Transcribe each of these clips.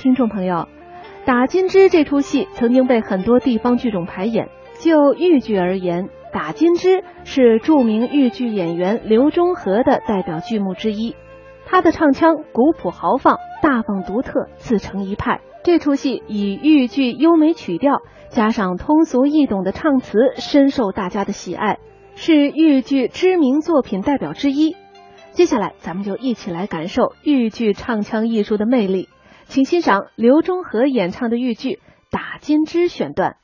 听众朋友，《打金枝》这出戏曾经被很多地方剧种排演。就豫剧而言，《打金枝》是著名豫剧演员刘忠和的代表剧目之一。他的唱腔古朴豪放、大方独特，自成一派。这出戏以豫剧优美曲调加上通俗易懂的唱词，深受大家的喜爱，是豫剧知名作品代表之一。接下来，咱们就一起来感受豫剧唱腔艺术的魅力，请欣赏刘忠和演唱的豫剧《打金枝》选段。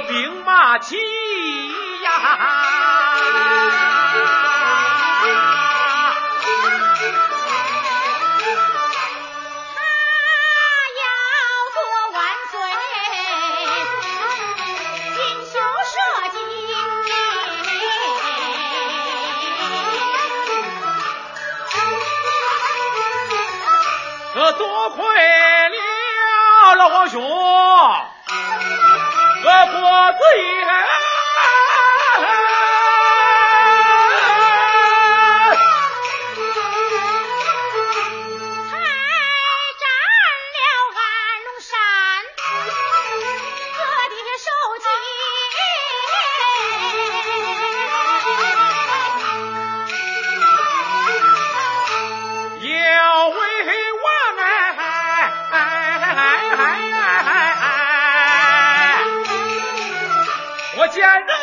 兵马齐呀！可多亏了老皇兄。我国子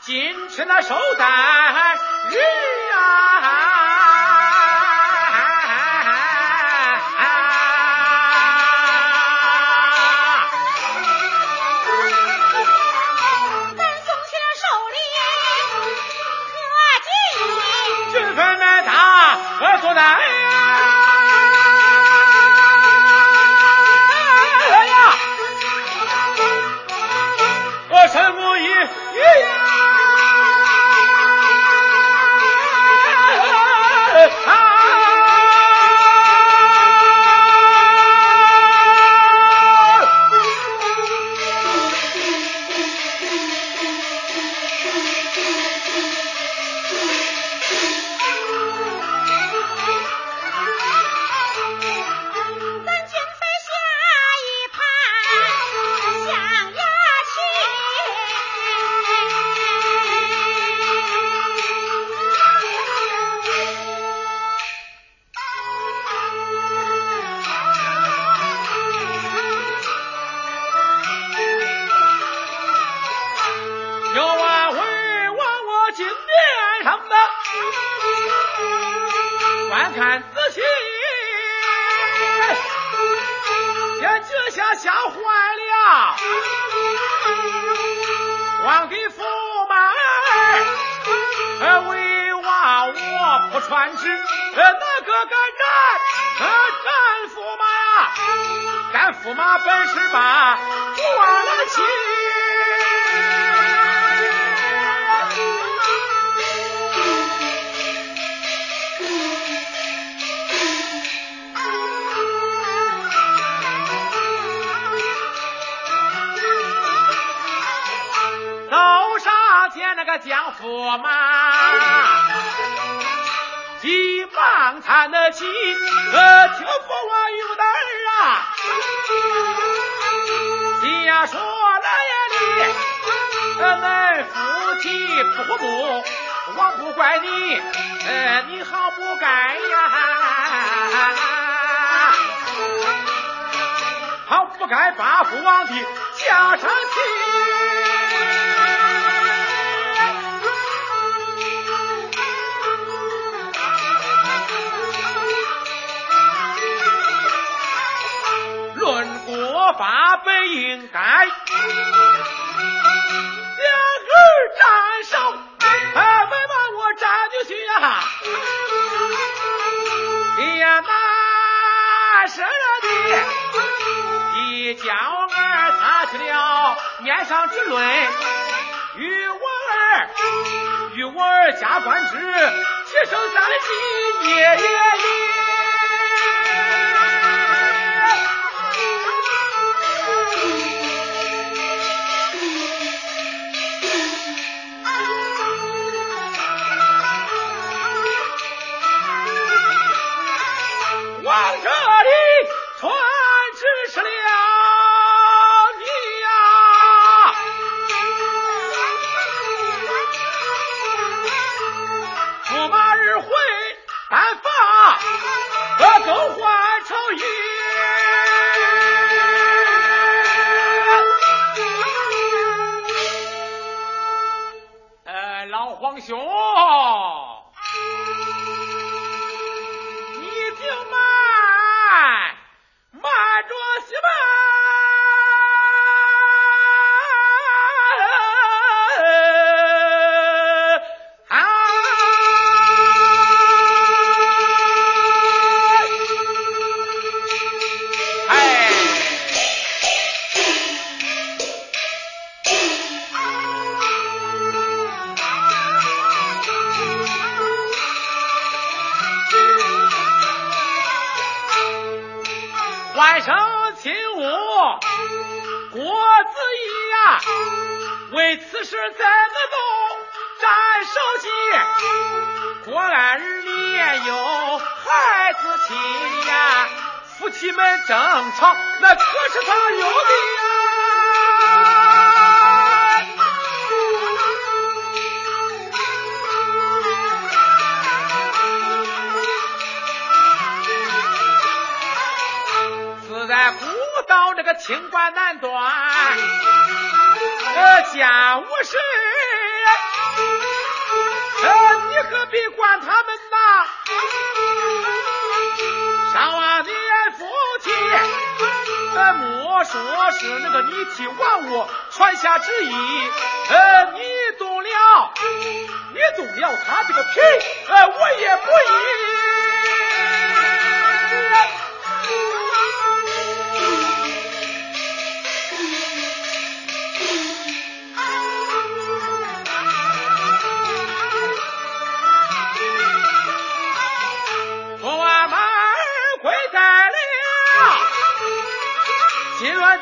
今吃那寿带鱼呀！妈吓坏了，光给驸马儿为娃我不传旨，哪个敢战？战驸马呀，干驸马本事大，不忘了亲。江驸马，急忙叹得起，呃，听父我有的儿啊，你呀说来呀你，呃恁夫妻不和睦，我不怪你，呃，你好不该呀，好不该把父王的家产提。八百应该，两儿沾上，哎，没把我沾进去呀！哎呀，生舍你？你将儿擦去了，年上之论，与我儿，与我儿加官职，提升咱的爷爷哩。着急过来人里也有孩子气呀夫妻们争吵那可是他有的呀。自在古道这个清官难断呃家务事呃，你何必管他们呐？上万年夫妻，呃，莫说是那个你替王我传下旨意，呃，你动了，你动了他这个皮，呃，我也不依。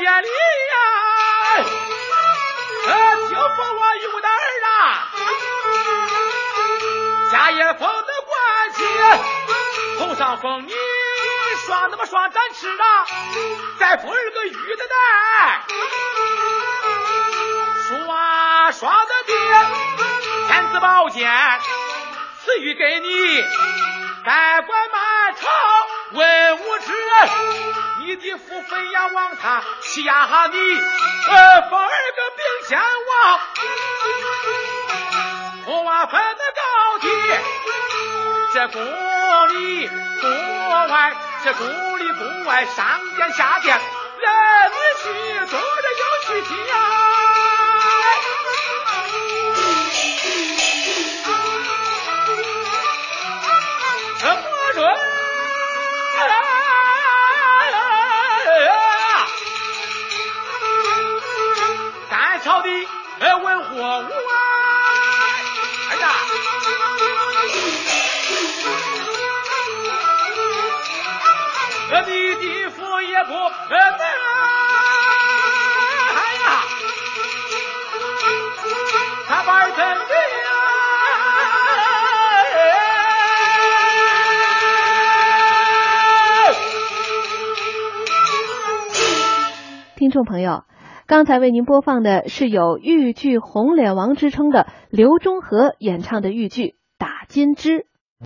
店里呀，呃，听说我有的儿啊，家也封的官气，头上封你双那么双展翅啊，再封儿个玉的带，双双的爹，天子宝剑赐予给你，代管满朝文武之人。你的父妃呀，望他下你，呃，封儿个兵天王，我瓦分的高低，这宫里宫外，这宫里宫外，上殿下殿，人。去，走着又去听。我说，你的父也不能，哎呀，他把真的。听众朋友，刚才为您播放的是有豫剧“红脸王”之称的刘忠和演唱的豫剧《打金枝》。